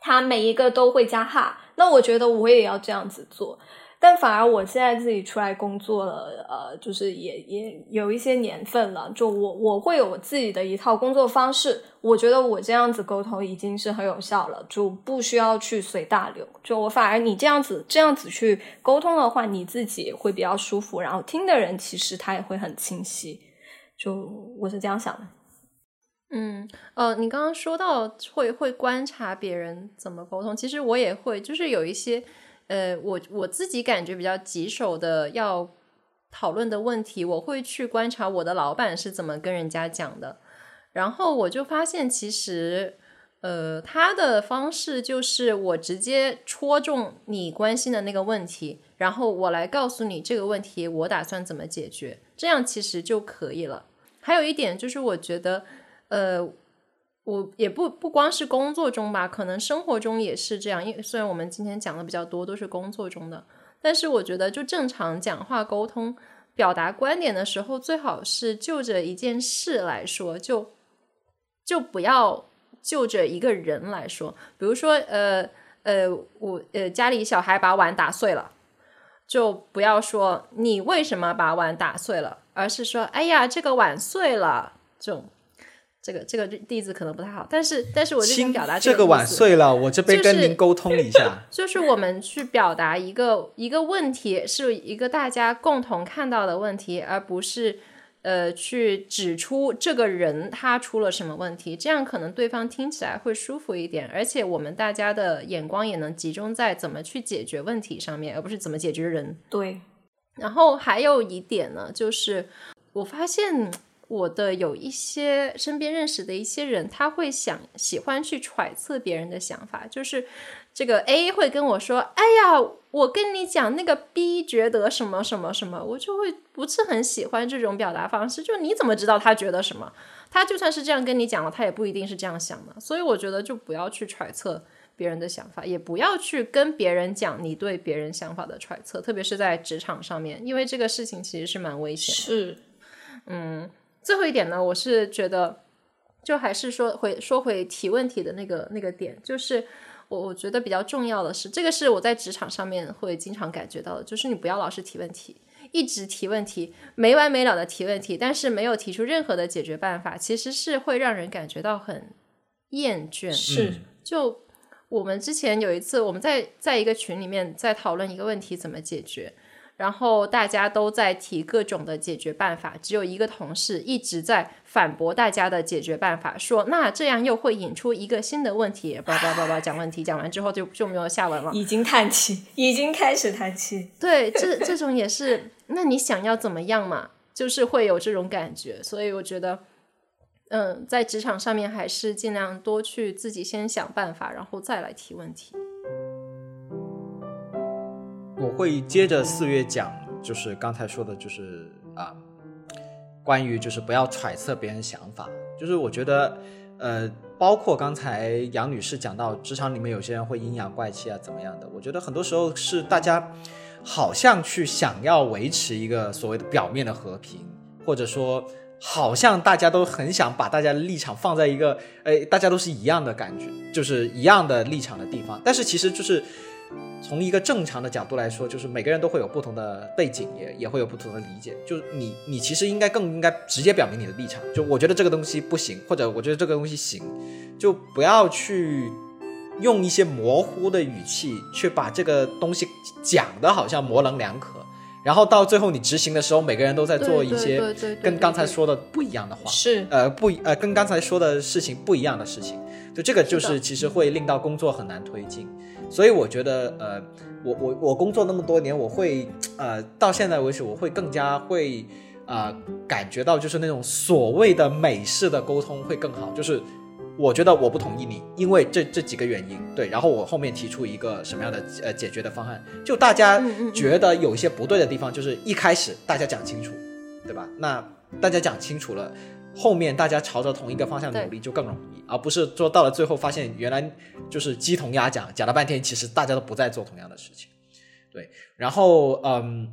S2: 他每一个都会加哈，那我觉得我也要这样子做。但反而我现在自己出来工作了，呃，就是也也有一些年份了，就我我会有我自己的一套工作方式，我觉得我这样子沟通已经是很有效了，就不需要去随大流。就我反而你这样子这样子去沟通的话，你自己会比较舒服，然后听的人其实他也会很清晰。就我是这样想的。
S3: 嗯，呃，你刚刚说到会会观察别人怎么沟通，其实我也会，就是有一些。呃，我我自己感觉比较棘手的要讨论的问题，我会去观察我的老板是怎么跟人家讲的，然后我就发现，其实，呃，他的方式就是我直接戳中你关心的那个问题，然后我来告诉你这个问题我打算怎么解决，这样其实就可以了。还有一点就是，我觉得，呃。我也不不光是工作中吧，可能生活中也是这样。因为虽然我们今天讲的比较多都是工作中的，但是我觉得就正常讲话沟通、表达观点的时候，最好是就着一件事来说，就就不要就着一个人来说。比如说，呃呃，我呃家里小孩把碗打碎了，就不要说你为什么把碗打碎了，而是说哎呀这个碗碎了这种。这个这个例子可能不太好，但是但是我就想表达
S1: 这个碗碎了，我这边跟您沟通一下，
S3: 就是我们去表达一个一个问题，是一个大家共同看到的问题，而不是呃去指出这个人他出了什么问题，这样可能对方听起来会舒服一点，而且我们大家的眼光也能集中在怎么去解决问题上面，而不是怎么解决人。
S2: 对，
S3: 然后还有一点呢，就是我发现。我的有一些身边认识的一些人，他会想喜欢去揣测别人的想法，就是这个 A 会跟我说：“哎呀，我跟你讲，那个 B 觉得什么什么什么。”我就会不是很喜欢这种表达方式。就你怎么知道他觉得什么？他就算是这样跟你讲了，他也不一定是这样想的。所以我觉得就不要去揣测别人的想法，也不要去跟别人讲你对别人想法的揣测，特别是在职场上面，因为这个事情其实是蛮危险的。
S2: 是，
S3: 嗯。最后一点呢，我是觉得，就还是说回说回提问题的那个那个点，就是我我觉得比较重要的是，这个是我在职场上面会经常感觉到的，就是你不要老是提问题，一直提问题，没完没了的提问题，但是没有提出任何的解决办法，其实是会让人感觉到很厌倦。
S2: 是，
S3: 就我们之前有一次，我们在在一个群里面在讨论一个问题怎么解决。然后大家都在提各种的解决办法，只有一个同事一直在反驳大家的解决办法，说那这样又会引出一个新的问题，叭叭叭叭讲问题，讲完之后就就没有下文了。
S2: 已经叹气，已经开始叹气。
S3: 对，这这种也是，那你想要怎么样嘛？就是会有这种感觉，所以我觉得，嗯，在职场上面还是尽量多去自己先想办法，然后再来提问题。
S1: 我会接着四月讲，就是刚才说的，就是啊，关于就是不要揣测别人想法，就是我觉得，呃，包括刚才杨女士讲到职场里面有些人会阴阳怪气啊，怎么样的？我觉得很多时候是大家好像去想要维持一个所谓的表面的和平，或者说好像大家都很想把大家的立场放在一个，哎，大家都是一样的感觉，就是一样的立场的地方，但是其实就是。从一个正常的角度来说，就是每个人都会有不同的背景，也也会有不同的理解。就是你，你其实应该更应该直接表明你的立场。就我觉得这个东西不行，或者我觉得这个东西行，就不要去用一些模糊的语气去把这个东西讲的好像模棱两可，然后到最后你执行的时候，每个人都在做一些跟刚才说的不一样的话，
S2: 是
S1: 呃不呃跟刚才说的事情不一样的事情。就这个就是其实会令到工作很难推进。所以我觉得，呃，我我我工作那么多年，我会，呃，到现在为止，我会更加会，啊，感觉到就是那种所谓的美式的沟通会更好。就是我觉得我不同意你，因为这这几个原因，对，然后我后面提出一个什么样的呃解决的方案，就大家觉得有一些不对的地方，就是一开始大家讲清楚，对吧？那大家讲清楚了。后面大家朝着同一个方向努力就更容易，而不是说到了最后发现原来就是鸡同鸭讲，讲了半天其实大家都不在做同样的事情。对，然后嗯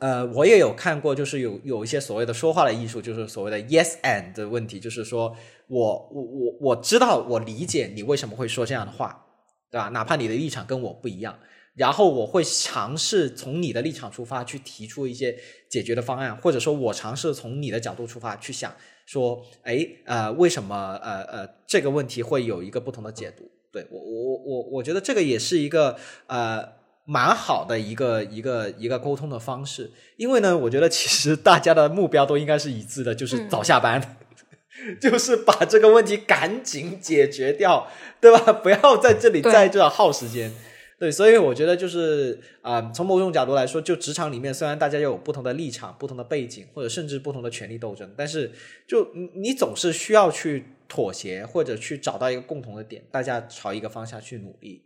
S1: 呃，我也有看过，就是有有一些所谓的说话的艺术，就是所谓的 yes and 的问题，就是说我我我我知道我理解你为什么会说这样的话，对吧？哪怕你的立场跟我不一样。然后我会尝试从你的立场出发去提出一些解决的方案，或者说我尝试从你的角度出发去想，说，哎，呃，为什么，呃呃，这个问题会有一个不同的解读？对我，我我我觉得这个也是一个呃蛮好的一个一个一个沟通的方式，因为呢，我觉得其实大家的目标都应该是一致的，就是早下班，就是把这个问题赶紧解决掉，对吧？不要在这里在这耗时间。对，所以我觉得就是啊，从某种角度来说，就职场里面，虽然大家有不同的立场、不同的背景，或者甚至不同的权力斗争，但是就你总是需要去妥协，或者去找到一个共同的点，大家朝一个方向去努力。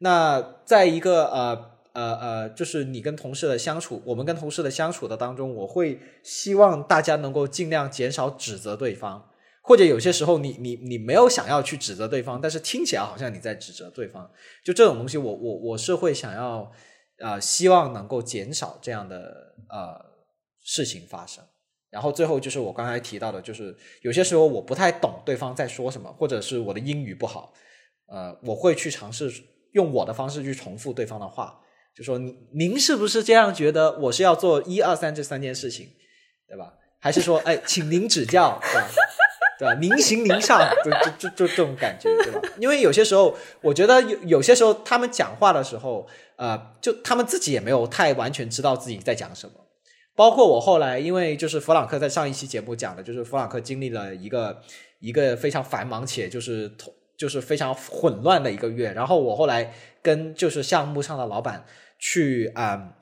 S1: 那在一个呃呃呃，就是你跟同事的相处，我们跟同事的相处的当中，我会希望大家能够尽量减少指责对方。或者有些时候，你你你没有想要去指责对方，但是听起来好像你在指责对方。就这种东西，我我我是会想要，呃，希望能够减少这样的呃事情发生。然后最后就是我刚才提到的，就是有些时候我不太懂对方在说什么，或者是我的英语不好，呃，我会去尝试用我的方式去重复对方的话，就说您您是不是这样觉得？我是要做一二三这三件事情，对吧？还是说，哎，请您指教，对吧？对吧？您行您上，就就就就这种感觉，对吧？因为有些时候，我觉得有有些时候他们讲话的时候，呃，就他们自己也没有太完全知道自己在讲什么。包括我后来，因为就是弗朗克在上一期节目讲的，就是弗朗克经历了一个一个非常繁忙且就是就是非常混乱的一个月。然后我后来跟就是项目上的老板去啊。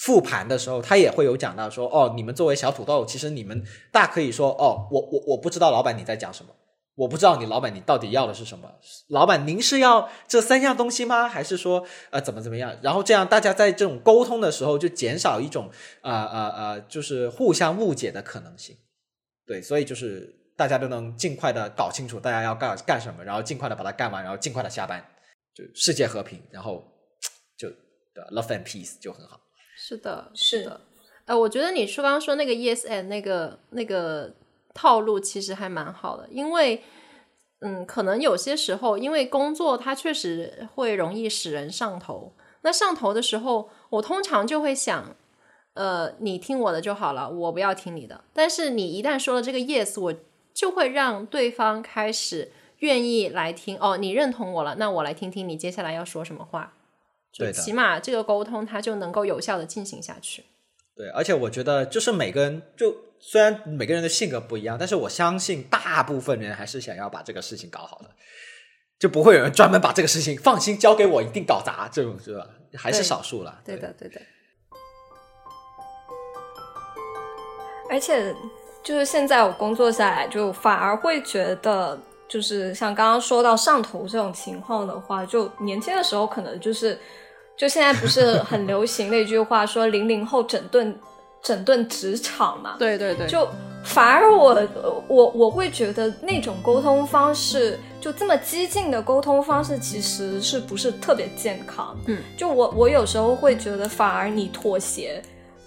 S1: 复盘的时候，他也会有讲到说，哦，你们作为小土豆，其实你们大可以说，哦，我我我不知道老板你在讲什么，我不知道你老板你到底要的是什么，老板您是要这三样东西吗？还是说，呃，怎么怎么样？然后这样大家在这种沟通的时候，就减少一种，呃呃呃，就是互相误解的可能性。对，所以就是大家都能尽快的搞清楚大家要干干什么，然后尽快的把它干完，然后尽快的下班，就世界和平，然后就 love and peace 就很好。
S3: 是的，
S2: 是
S3: 的，呃，我觉得你说刚刚说那个 yes and 那个那个套路其实还蛮好的，因为，嗯，可能有些时候因为工作它确实会容易使人上头，那上头的时候，我通常就会想，呃，你听我的就好了，我不要听你的。但是你一旦说了这个 yes，我就会让对方开始愿意来听。哦，你认同我了，那我来听听你接下来要说什么话。就
S1: 对的
S3: 起码这个沟通它就能够有效的进行下去。
S1: 对，而且我觉得就是每个人，就虽然每个人的性格不一样，但是我相信大部分人还是想要把这个事情搞好的，就不会有人专门把这个事情放心交给我，一定搞砸这种是吧？还是少数了。
S3: 对的，对的。
S2: 而且就是现在我工作下来，就反而会觉得，就是像刚刚说到上头这种情况的话，就年轻的时候可能就是，就现在不是很流行的一句话说零零后整顿整顿职场嘛，
S3: 对对对，
S2: 就反而我我我会觉得那种沟通方式，就这么激进的沟通方式，其实是不是特别健康？
S3: 嗯，
S2: 就我我有时候会觉得，反而你妥协，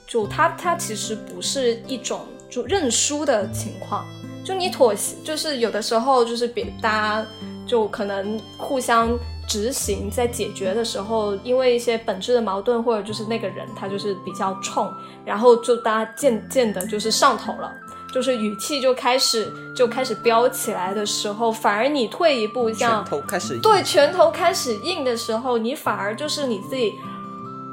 S2: 就它它其实不是一种就认输的情况，就你妥协，就是有的时候就是别大家就可能互相执行，在解决的时候，因为一些本质的矛盾，或者就是那个人他就是比较冲，然后就大家渐渐的就是上头了。就是语气就开始就开始飙起来的时候，反而你退一步，像
S1: 拳头开始
S2: 对拳头开始硬的时候，你反而就是你自己，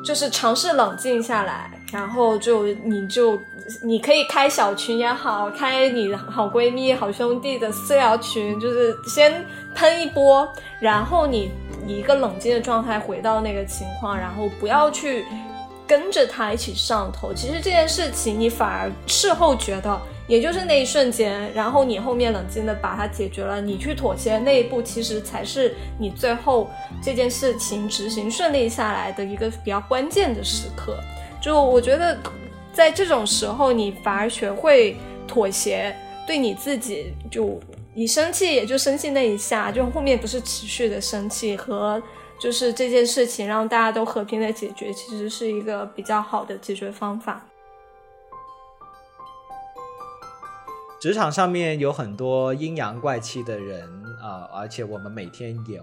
S2: 就是尝试冷静下来，然后就你就你可以开小群也好，开你的好闺蜜、好兄弟的私聊群，就是先喷一波，然后你以一个冷静的状态回到那个情况，然后不要去跟着他一起上头。其实这件事情你反而事后觉得。也就是那一瞬间，然后你后面冷静的把它解决了，你去妥协那一步，其实才是你最后这件事情执行顺利下来的一个比较关键的时刻。就我觉得，在这种时候，你反而学会妥协，对你自己就你生气也就生气那一下，就后面不是持续的生气和就是这件事情让大家都和平的解决，其实是一个比较好的解决方法。
S1: 职场上面有很多阴阳怪气的人啊、而且我们每天也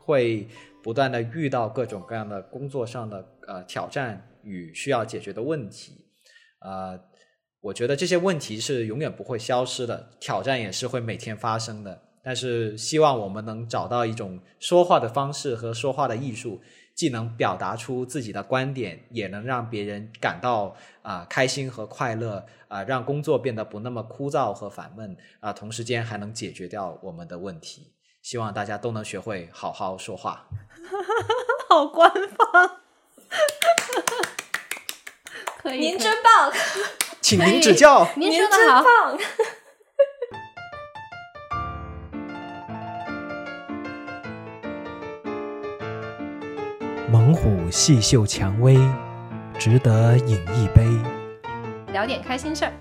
S1: 会不断的遇到各种各样的工作上的呃挑战与需要解决的问题，呃，我觉得这些问题是永远不会消失的，挑战也是会每天发生的。但是希望我们能找到一种说话的方式和说话的艺术，既能表达出自己的观点，也能让别人感到啊、开心和快乐啊、让工作变得不那么枯燥和烦闷啊、同时间还能解决掉我们的问题。希望大家都能学会好好说话。
S3: 好官方，可以，可以
S2: 您真棒，
S1: 请您指教。
S3: 您说的好，
S1: 猛虎细嗅蔷薇，值得饮一杯。
S3: 聊点开心事儿。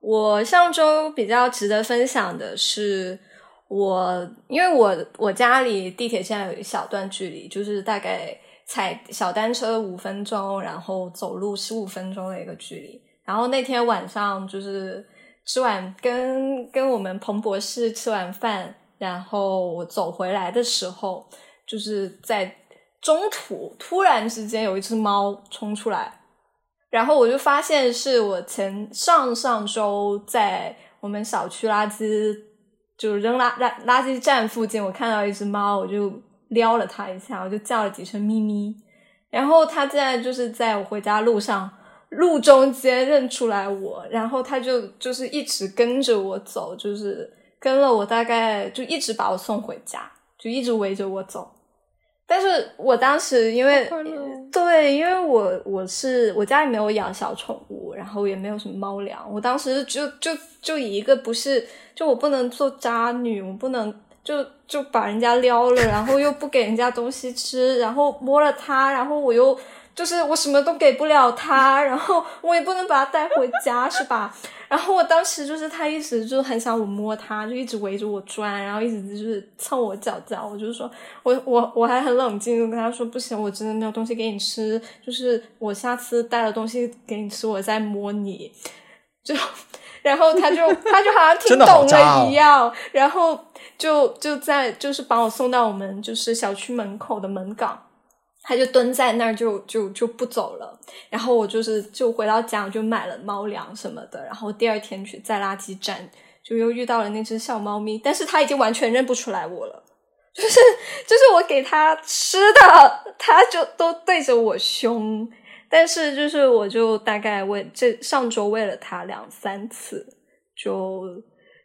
S2: 我上周比较值得分享的是我，因为我我家离地铁站有一小段距离，就是大概踩小单车五分钟，然后走路十五分钟的一个距离。然后那天晚上就是吃完跟跟我们彭博士吃完饭，然后我走回来的时候，就是在中途突然之间有一只猫冲出来。然后我就发现是我前上上周在我们小区垃圾就扔垃垃垃圾站附近，我看到一只猫，我就撩了它一下，我就叫了几声咪咪，然后它现在就是在我回家路上路中间认出来我，然后他就就是一直跟着我走，就是跟了我大概就一直把我送回家，就一直围着我走。但是我当时因为对，因为我我是我家里没有养小宠物，然后也没有什么猫粮，我当时就就就以一个不是就我不能做渣女，我不能就就把人家撩了，然后又不给人家东西吃，然后摸了它，然后我又就是我什么都给不了他，然后我也不能把他带回家，是吧？然后我当时就是他一直就很想我摸他，就一直围着我转，然后一直就是蹭我脚脚。我就说，我我我还很冷静的跟他说，不行，我真的没有东西给你吃，就是我下次带了东西给你吃，我再摸你。就，然后他就他就好像听懂了一样，然后就就在就是把我送到我们就是小区门口的门岗。他就蹲在那儿就就就不走了。然后我就是就回到家，我就买了猫粮什么的。然后第二天去在垃圾站，就又遇到了那只小猫咪，但是它已经完全认不出来我了。就是就是我给它吃的，它就都对着我凶。但是就是我就大概喂这上周喂了它两三次，就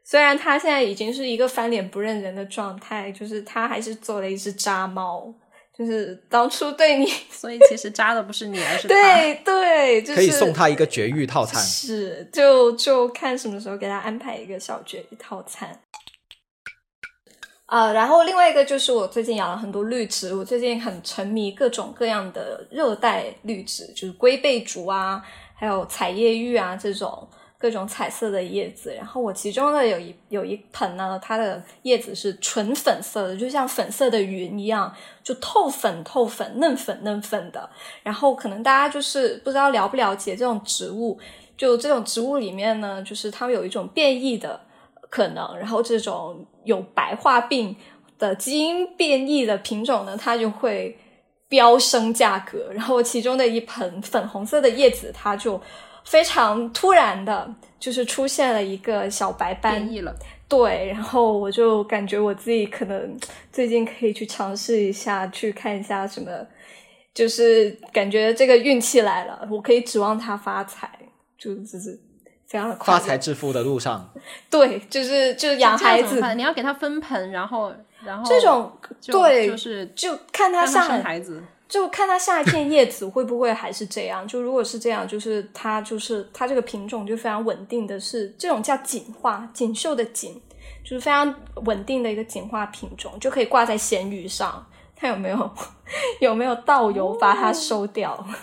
S2: 虽然它现在已经是一个翻脸不认人的状态，就是它还是做了一只渣猫。就是当初对你，
S3: 所以其实渣的不是你，而是
S2: 对对，就是
S1: 可以送他一个绝育套餐。
S2: 是，就就看什么时候给他安排一个小绝育套餐。啊，然后另外一个就是我最近养了很多绿植，我最近很沉迷各种各样的热带绿植，就是龟背竹啊，还有彩叶玉啊这种。各种彩色的叶子，然后我其中的有一有一盆呢，它的叶子是纯粉色的，就像粉色的云一样，就透粉透粉、嫩粉嫩粉的。然后可能大家就是不知道了不了解这种植物，就这种植物里面呢，就是它们有一种变异的可能，然后这种有白化病的基因变异的品种呢，它就会飙升价格。然后其中的一盆粉红色的叶子，它就。非常突然的，就是出现了一个小白斑，
S3: 变异了。
S2: 对，然后我就感觉我自己可能最近可以去尝试一下，去看一下什么，就是感觉这个运气来了，我可以指望他发财，就就是非常的
S1: 发财致富的路上。
S2: 对，就是就是养孩子，
S3: 你要给他分盆，然后然后
S2: 这种对，
S3: 就是
S2: 就看他
S3: 上孩子。
S2: 就看它下一片叶子会不会还是这样。就如果是这样，就是它就是它这个品种就非常稳定的是这种叫锦花锦绣的锦，就是非常稳定的一个锦花品种，就可以挂在咸鱼上。看有没有 有没有倒油把它收掉。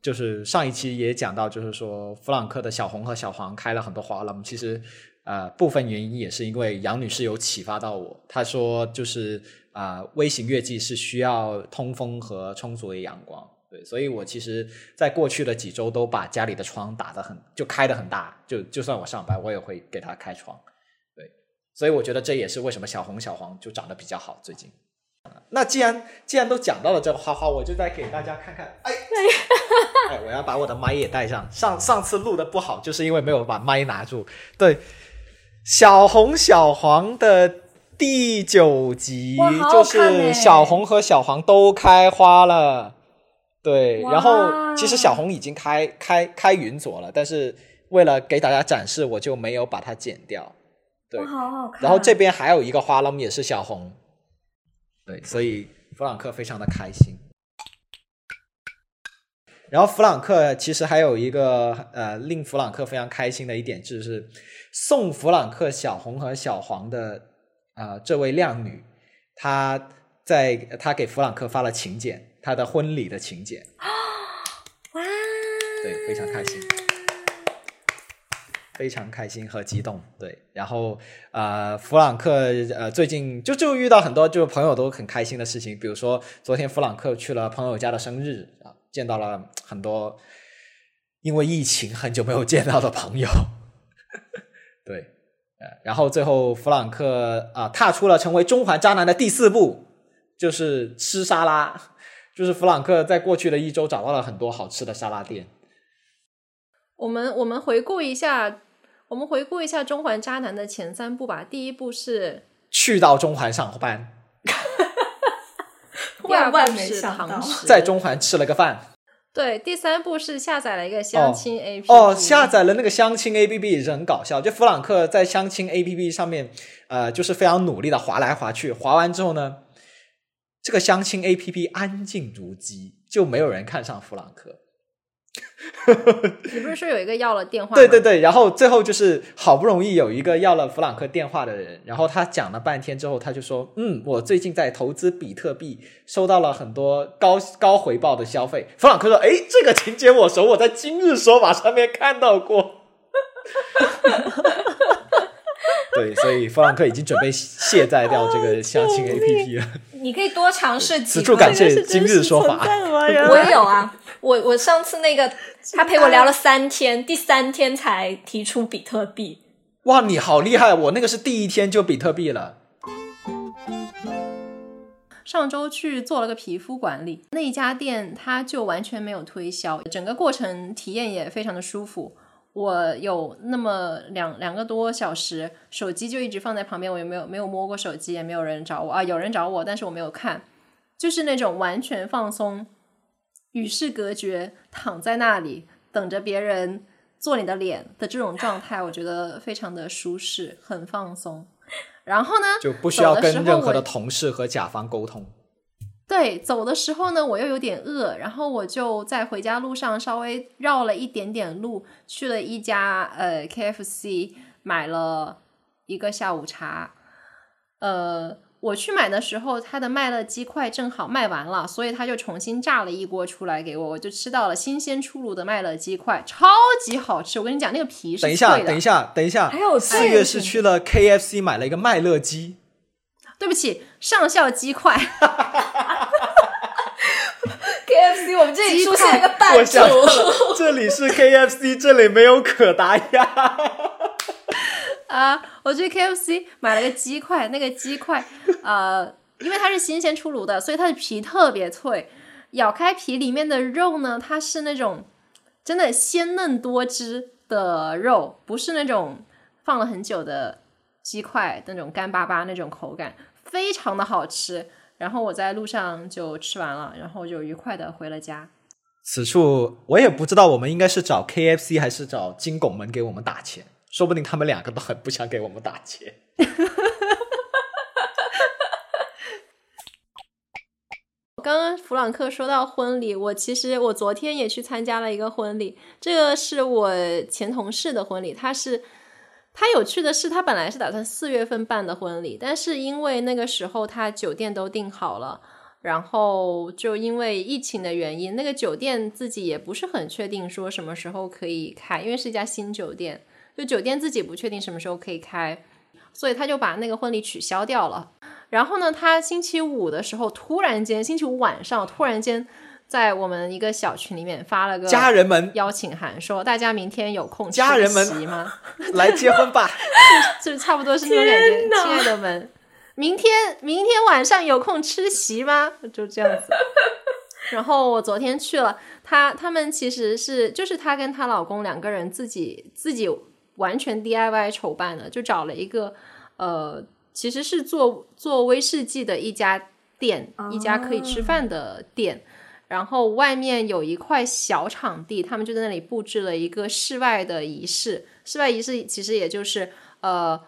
S1: 就是上一期也讲到，就是说弗朗克的小红和小黄开了很多花了。其实呃部分原因也是因为杨女士有启发到我，她说就是。啊，微型月季是需要通风和充足的阳光，对，所以我其实在过去的几周都把家里的窗打得很，就开得很大，就就算我上班，我也会给它开窗，对，所以我觉得这也是为什么小红小黄就长得比较好最近。那既然既然都讲到了这个花花，我就再给大家看看，哎，哎，我要把我的麦也带上，上上次录的不好，就是因为没有把麦拿住，对，小红小黄的。第九集就是小红和小黄都开花了，对，然后其实小红已经开开开云朵了，但是为了给大家展示，我就没有把它剪掉。对，
S2: 好好看。
S1: 然后这边还有一个花窿也是小红，对，所以弗朗克非常的开心。然后弗朗克其实还有一个呃令弗朗克非常开心的一点，就是送弗朗克小红和小黄的。啊，这位靓女，她在她给弗朗克发了请柬，她的婚礼的请柬。哇！对，非常开心，非常开心和激动。对，然后呃，弗朗克呃最近就就遇到很多就朋友都很开心的事情，比如说昨天弗朗克去了朋友家的生日啊，见到了很多因为疫情很久没有见到的朋友。对。呃然后最后弗朗克啊，踏出了成为中环渣男的第四步，就是吃沙拉。就是弗朗克在过去的一周找到了很多好吃的沙拉店。
S3: 我们我们回顾一下，我们回顾一下中环渣男的前三步吧。第一步是
S1: 去到中环上班，
S2: 万万没想到，
S1: 在中环吃了个饭。
S3: 对，第三部是下载了一个相亲 A P
S1: P。哦，下载了那个相亲 A P P 也是很搞笑。就弗朗克在相亲 A P P 上面，呃，就是非常努力的划来划去。划完之后呢，这个相亲 A P P 安静如鸡，就没有人看上弗朗克。
S3: 你不是说有一个要了电话？
S1: 对对对，然后最后就是好不容易有一个要了弗朗克电话的人，然后他讲了半天之后，他就说：“嗯，我最近在投资比特币，收到了很多高高回报的消费。”弗朗克说：“哎，这个情节我熟，我在今日说法上面看到过。”对，所以弗朗克已经准备卸载掉这个相亲 A P P 了。
S2: 你可以多尝试几
S1: 次。此处感谢今日说法。
S2: 我也有啊，我我上次那个他陪我聊了三天，第三天才提出比特币。
S1: 哇，你好厉害！我那个是第一天就比特币了。
S3: 上周去做了个皮肤管理，那一家店它就完全没有推销，整个过程体验也非常的舒服。我有那么两两个多小时，手机就一直放在旁边，我也没有没有摸过手机，也没有人找我啊，有人找我，但是我没有看，就是那种完全放松，与世隔绝，躺在那里等着别人做你的脸的这种状态，我觉得非常的舒适，很放松。然后呢，
S1: 就不需要跟任何的同事和甲方沟通。
S3: 对，走的时候呢，我又有点饿，然后我就在回家路上稍微绕了一点点路，去了一家呃 KFC，买了一个下午茶。呃，我去买的时候，他的麦乐鸡块正好卖完了，所以他就重新炸了一锅出来给我，我就吃到了新鲜出炉的麦乐鸡块，超级好吃。我跟你讲，那个皮是
S1: 等一下，
S3: 脆的
S1: 等一下，等一下，
S2: 还有
S1: 四月是去了 KFC 买了一个麦乐鸡，
S3: 对不起，上校鸡块。
S2: KFC，我们这里出现一个
S1: 我
S2: 版主，
S1: 这里是 KFC，这里没有可达鸭。
S3: 啊，我去 KFC 买了个鸡块，那个鸡块，呃，因为它是新鲜出炉的，所以它的皮特别脆。咬开皮里面的肉呢，它是那种真的鲜嫩多汁的肉，不是那种放了很久的鸡块那种干巴巴那种口感，非常的好吃。然后我在路上就吃完了，然后就愉快的回了家。
S1: 此处我也不知道，我们应该是找 KFC 还是找金拱门给我们打钱，说不定他们两个都很不想给我们打钱。
S3: 刚刚弗朗克说到婚礼，我其实我昨天也去参加了一个婚礼，这个是我前同事的婚礼。他是他有趣的是，他本来是打算四月份办的婚礼，但是因为那个时候他酒店都订好了，然后就因为疫情的原因，那个酒店自己也不是很确定说什么时候可以开，因为是一家新酒店，就酒店自己不确定什么时候可以开，所以他就把那个婚礼取消掉了。然后呢，他星期五的时候突然间，星期五晚上突然间在我们一个小群里面发了个
S1: 家人们
S3: 邀请函，说大家明天有空吃
S1: 家人们
S3: 席吗？
S1: 来结婚吧！
S3: 就差不多是那种感觉。亲爱的们，明天明天晚上有空吃席吗？就这样子。然后我昨天去了，她他们其实是就是她跟她老公两个人自己自己完全 DIY 筹办的，就找了一个呃，其实是做做威士忌的一家店，一家可以吃饭的店。然后外面有一块小场地，他们就在那里布置了一个室外的仪式。室外仪式其实也就是呃，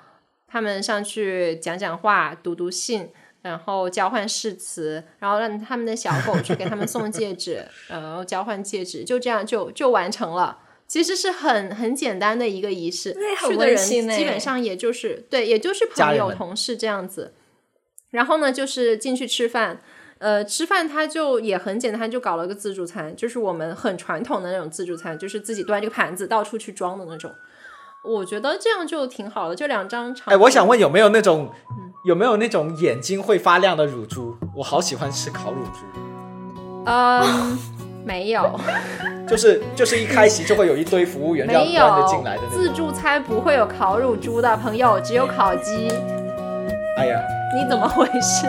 S3: 他们上去讲讲话、读读信，然后交换誓词，然后让他们的小狗去给他们送戒指，然后交换戒指，就这样就就完成了。其实是很很简单的一个仪式，去的人基本上也就是对，也就是朋友、同事这样子。然后呢，就是进去吃饭，呃，吃饭他就也很简单，他就搞了个自助餐，就是我们很传统的那种自助餐，就是自己端这个盘子到处去装的那种。我觉得这样就挺好的，就两张长。
S1: 哎，我想问有没有那种有没有那种眼睛会发亮的乳猪？我好喜欢吃烤乳猪，
S3: 嗯，没有，
S1: 就是就是一开席就会有一堆服务员这样
S3: 没
S1: 端着
S3: 有
S1: 进来的。
S3: 自助餐不会有烤乳猪的朋友，只有烤鸡。
S1: 哎呀，
S3: 你怎么回事？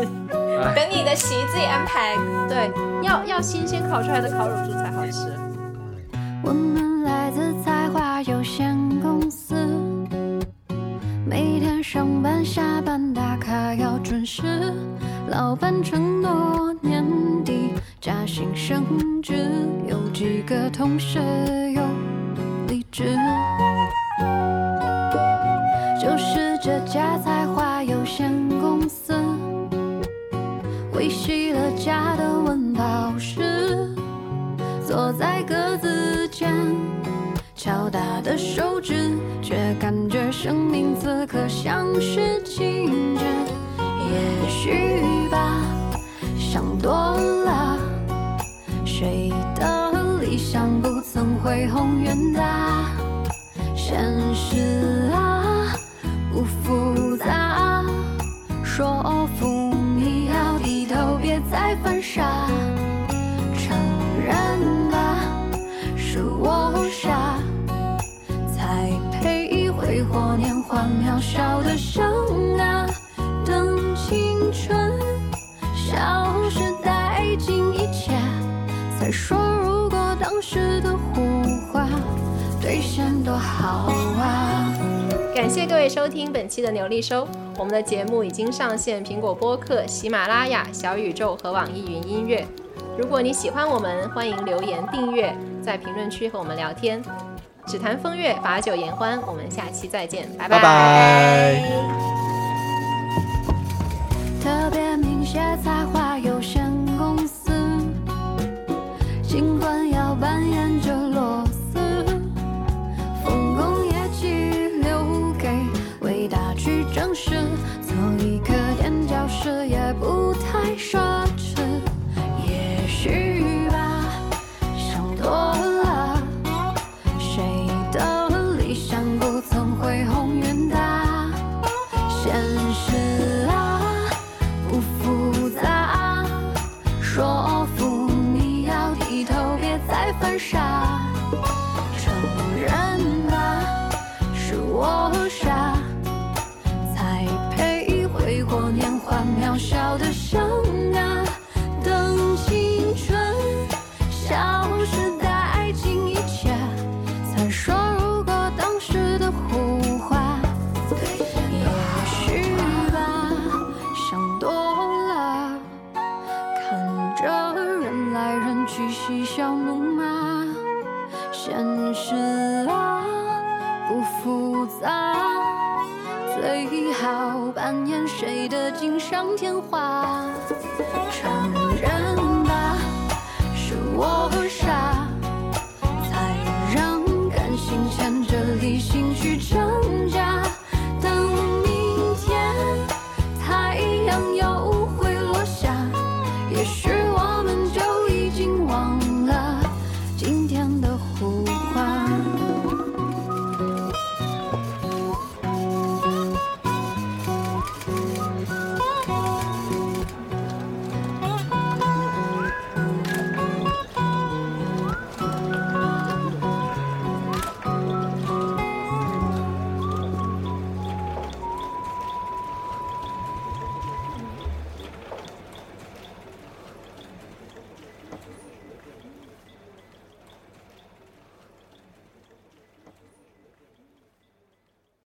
S2: 等你的席自己安排。
S3: 对，要要新鲜烤出来的烤乳猪才好吃。
S4: 我们来自才华有限公司，每天上班下班打卡要准时。老板承诺年底加薪升职，有几个同事有离职。敲打的手指，却感觉生命此刻像是静止。也许吧，想多了。谁的理想不曾恢宏远大？现实
S3: 各位收听本期的牛力收，我们的节目已经上线苹果播客、喜马拉雅、小宇宙和网易云音乐。如果你喜欢我们，欢迎留言订阅，在评论区和我们聊天。只谈风月，把酒言欢，我们下期再见，拜
S1: 拜拜。
S4: 特别明写彩画有限公司，尽管说